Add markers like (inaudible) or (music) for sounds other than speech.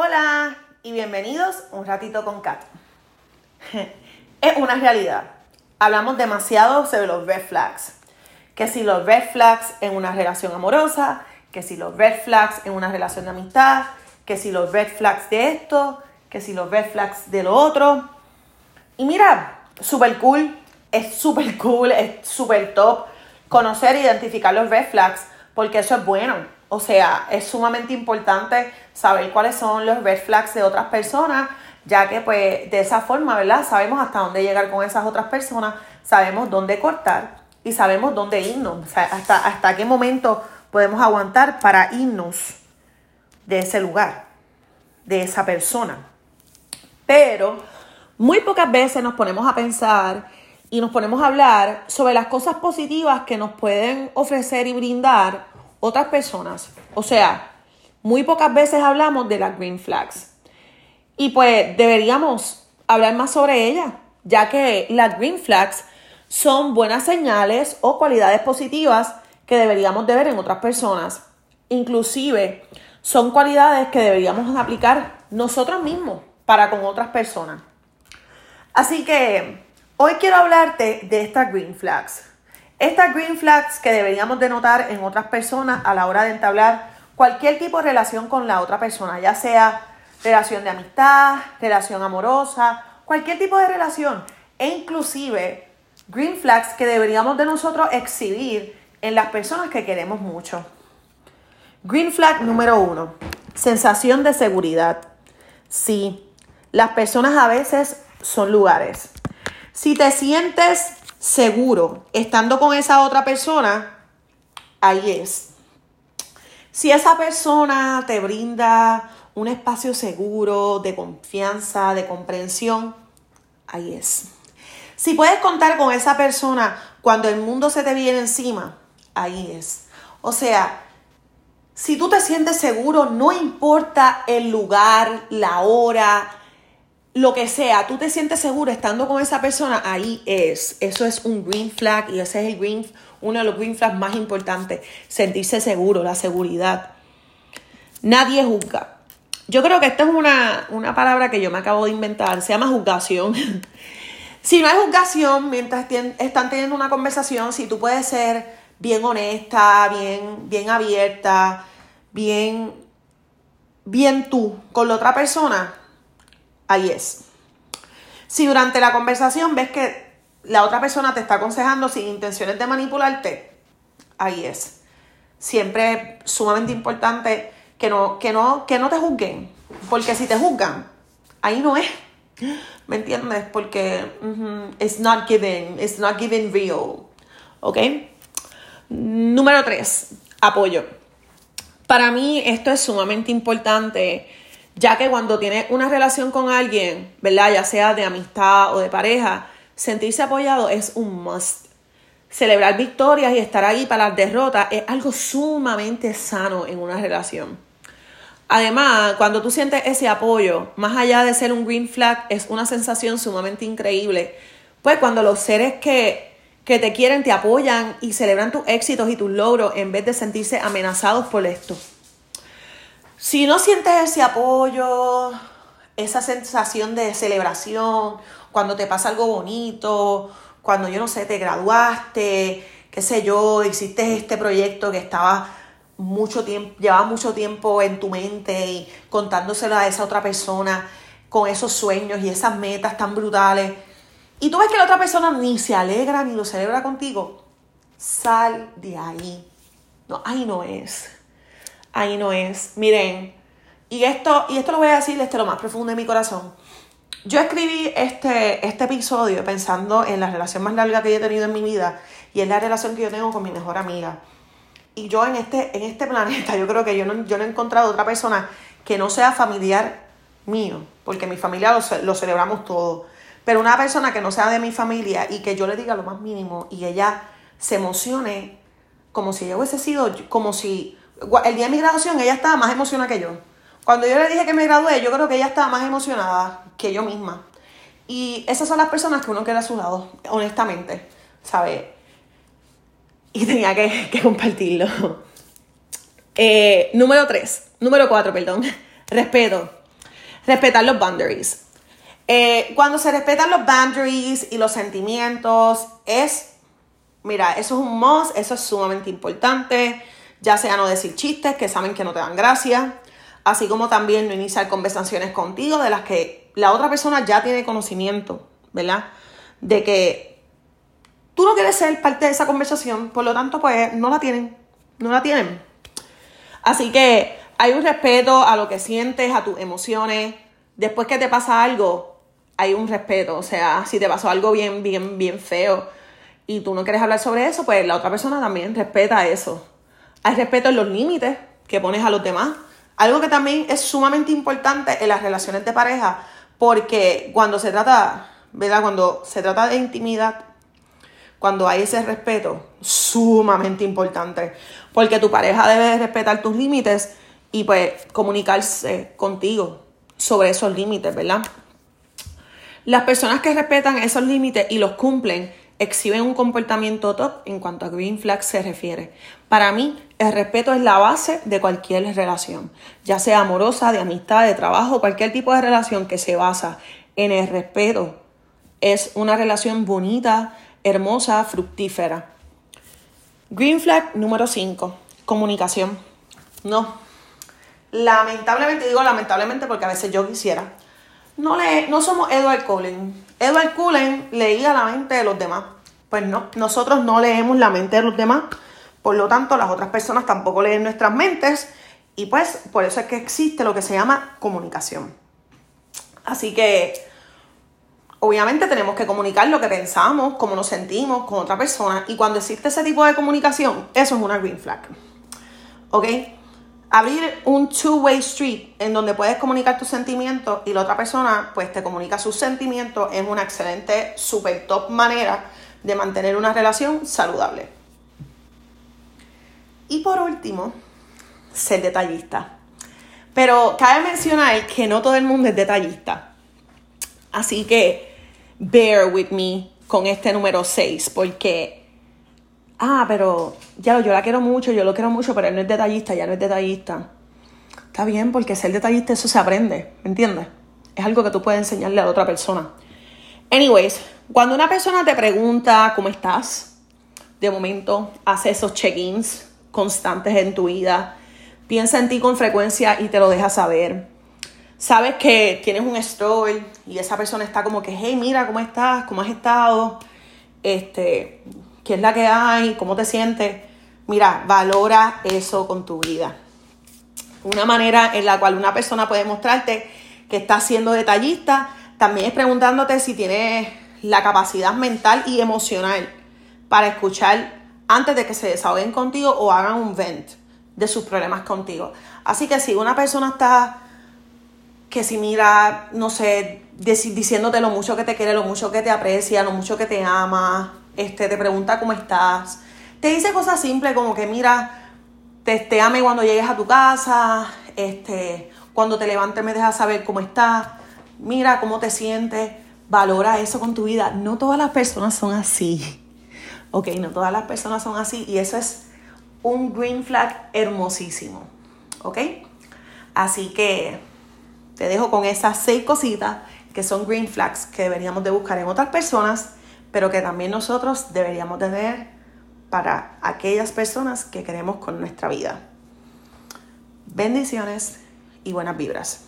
Hola y bienvenidos un ratito con Kat. (laughs) Es una realidad. Hablamos demasiado sobre los red flags. Que si los red flags en una relación amorosa, que si los red flags en una relación de amistad, que si los red flags de esto, que si los red flags de lo otro. Y mira, super cool, es super (laughs) cool, es super top conocer e identificar los red flags porque eso es bueno. O sea, es sumamente importante saber cuáles son los red flags de otras personas, ya que pues de esa forma, ¿verdad? Sabemos hasta dónde llegar con esas otras personas, sabemos dónde cortar y sabemos dónde irnos, o sea, hasta, hasta qué momento podemos aguantar para irnos de ese lugar, de esa persona. Pero muy pocas veces nos ponemos a pensar y nos ponemos a hablar sobre las cosas positivas que nos pueden ofrecer y brindar otras personas. O sea, muy pocas veces hablamos de las green flags. Y pues deberíamos hablar más sobre ellas, ya que las green flags son buenas señales o cualidades positivas que deberíamos de ver en otras personas. Inclusive son cualidades que deberíamos aplicar nosotros mismos para con otras personas. Así que hoy quiero hablarte de estas green flags. Estas green flags que deberíamos de notar en otras personas a la hora de entablar cualquier tipo de relación con la otra persona, ya sea relación de amistad, relación amorosa, cualquier tipo de relación, e inclusive green flags que deberíamos de nosotros exhibir en las personas que queremos mucho. Green flag número uno, sensación de seguridad. Sí, las personas a veces son lugares. Si te sientes seguro estando con esa otra persona, ahí es. Si esa persona te brinda un espacio seguro, de confianza, de comprensión, ahí es. Si puedes contar con esa persona cuando el mundo se te viene encima, ahí es. O sea, si tú te sientes seguro, no importa el lugar, la hora, lo que sea, tú te sientes seguro estando con esa persona, ahí es. Eso es un green flag y ese es el green, uno de los green flags más importantes. Sentirse seguro, la seguridad. Nadie juzga. Yo creo que esta es una, una palabra que yo me acabo de inventar. Se llama juzgación. (laughs) si no hay juzgación, mientras están teniendo una conversación, si tú puedes ser bien honesta, bien, bien abierta, bien, bien tú con la otra persona, ahí es. Si durante la conversación ves que la otra persona te está aconsejando sin intenciones de manipularte, ahí es. Siempre es sumamente importante que no, que no, que no te juzguen. Porque si te juzgan, ahí no es. ¿Me entiendes? Porque it's not given, it's not given real. ¿Ok? Número tres, apoyo. Para mí esto es sumamente importante ya que cuando tienes una relación con alguien, ¿verdad? Ya sea de amistad o de pareja, sentirse apoyado es un must. Celebrar victorias y estar ahí para las derrotas es algo sumamente sano en una relación. Además, cuando tú sientes ese apoyo, más allá de ser un green flag, es una sensación sumamente increíble. Pues cuando los seres que, que te quieren te apoyan y celebran tus éxitos y tus logros en vez de sentirse amenazados por esto. Si no sientes ese apoyo, esa sensación de celebración, cuando te pasa algo bonito, cuando yo no sé, te graduaste, qué sé yo, hiciste este proyecto que estaba mucho tiempo, llevaba mucho tiempo en tu mente y contándoselo a esa otra persona con esos sueños y esas metas tan brutales. Y tú ves que la otra persona ni se alegra ni lo celebra contigo. Sal de ahí. No, ahí no es ahí no es. Miren, y esto, y esto lo voy a decir desde lo más profundo de mi corazón. Yo escribí este, este episodio pensando en la relación más larga que he tenido en mi vida y en la relación que yo tengo con mi mejor amiga. Y yo en este, en este planeta, yo creo que yo no, yo no he encontrado otra persona que no sea familiar mío, porque mi familia lo, lo celebramos todo. Pero una persona que no sea de mi familia y que yo le diga lo más mínimo y ella se emocione como si ella hubiese sido, como si el día de mi graduación ella estaba más emocionada que yo. Cuando yo le dije que me gradué, yo creo que ella estaba más emocionada que yo misma. Y esas son las personas que uno quiere a su lado, honestamente, ¿sabes? Y tenía (laughs) que, compartirlo. Eh, número 3, número 4, perdón. (laughs) Respeto. Respetar los boundaries. Eh, cuando se respetan los boundaries y los sentimientos, es, mira, eso es un must, eso es sumamente importante, ya sea no decir chistes que saben que no te dan gracia, así como también no iniciar conversaciones contigo de las que la otra persona ya tiene conocimiento, ¿verdad? De que tú no quieres ser parte de esa conversación, por lo tanto, pues no la tienen, no la tienen. Así que hay un respeto a lo que sientes, a tus emociones. Después que te pasa algo, hay un respeto. O sea, si te pasó algo bien, bien, bien feo y tú no quieres hablar sobre eso, pues la otra persona también respeta eso. Hay respeto en los límites que pones a los demás. Algo que también es sumamente importante en las relaciones de pareja, porque cuando se trata, ¿verdad? Cuando se trata de intimidad, cuando hay ese respeto, sumamente importante, porque tu pareja debe respetar tus límites y pues comunicarse contigo sobre esos límites, ¿verdad? Las personas que respetan esos límites y los cumplen exhiben un comportamiento top en cuanto a green flag se refiere. Para mí, el respeto es la base de cualquier relación, ya sea amorosa, de amistad, de trabajo, cualquier tipo de relación que se basa en el respeto. Es una relación bonita, hermosa, fructífera. Green flag número 5, comunicación. No. Lamentablemente, digo lamentablemente porque a veces yo quisiera. No, le, no somos Edward Cullen. Edward Cullen leía la mente de los demás. Pues no, nosotros no leemos la mente de los demás. Por lo tanto, las otras personas tampoco leen nuestras mentes. Y pues por eso es que existe lo que se llama comunicación. Así que obviamente tenemos que comunicar lo que pensamos, cómo nos sentimos con otra persona. Y cuando existe ese tipo de comunicación, eso es una green flag. ¿Ok? Abrir un two-way street en donde puedes comunicar tus sentimientos y la otra persona pues te comunica sus sentimientos es una excelente, super top manera de mantener una relación saludable. Y por último, ser detallista. Pero cabe mencionar que no todo el mundo es detallista. Así que bear with me con este número 6, porque, ah, pero ya yo la quiero mucho, yo lo quiero mucho, pero él no es detallista, ya no es detallista. Está bien, porque ser detallista eso se aprende, ¿me entiendes? Es algo que tú puedes enseñarle a la otra persona. Anyways, cuando una persona te pregunta cómo estás, de momento hace esos check-ins constantes en tu vida, piensa en ti con frecuencia y te lo deja saber sabes que tienes un story y esa persona está como que, hey, mira, ¿cómo estás? ¿Cómo has estado? Este, ¿qué es la que hay? ¿Cómo te sientes? Mira, valora eso con tu vida. Una manera en la cual una persona puede mostrarte que está siendo detallista también es preguntándote si tienes la capacidad mental y emocional para escuchar antes de que se desahoguen contigo o hagan un vent de sus problemas contigo. Así que si una persona está que si mira, no sé, diciéndote lo mucho que te quiere, lo mucho que te aprecia, lo mucho que te ama, este, te pregunta cómo estás, te dice cosas simples como que mira, te, te ame cuando llegues a tu casa, este, cuando te levantes me dejas saber cómo estás, mira cómo te sientes, valora eso con tu vida. No todas las personas son así, ok, no todas las personas son así y eso es un green flag hermosísimo, ok. Así que te dejo con esas seis cositas que son green flags que deberíamos de buscar en otras personas, pero que también nosotros deberíamos tener para aquellas personas que queremos con nuestra vida. Bendiciones y buenas vibras.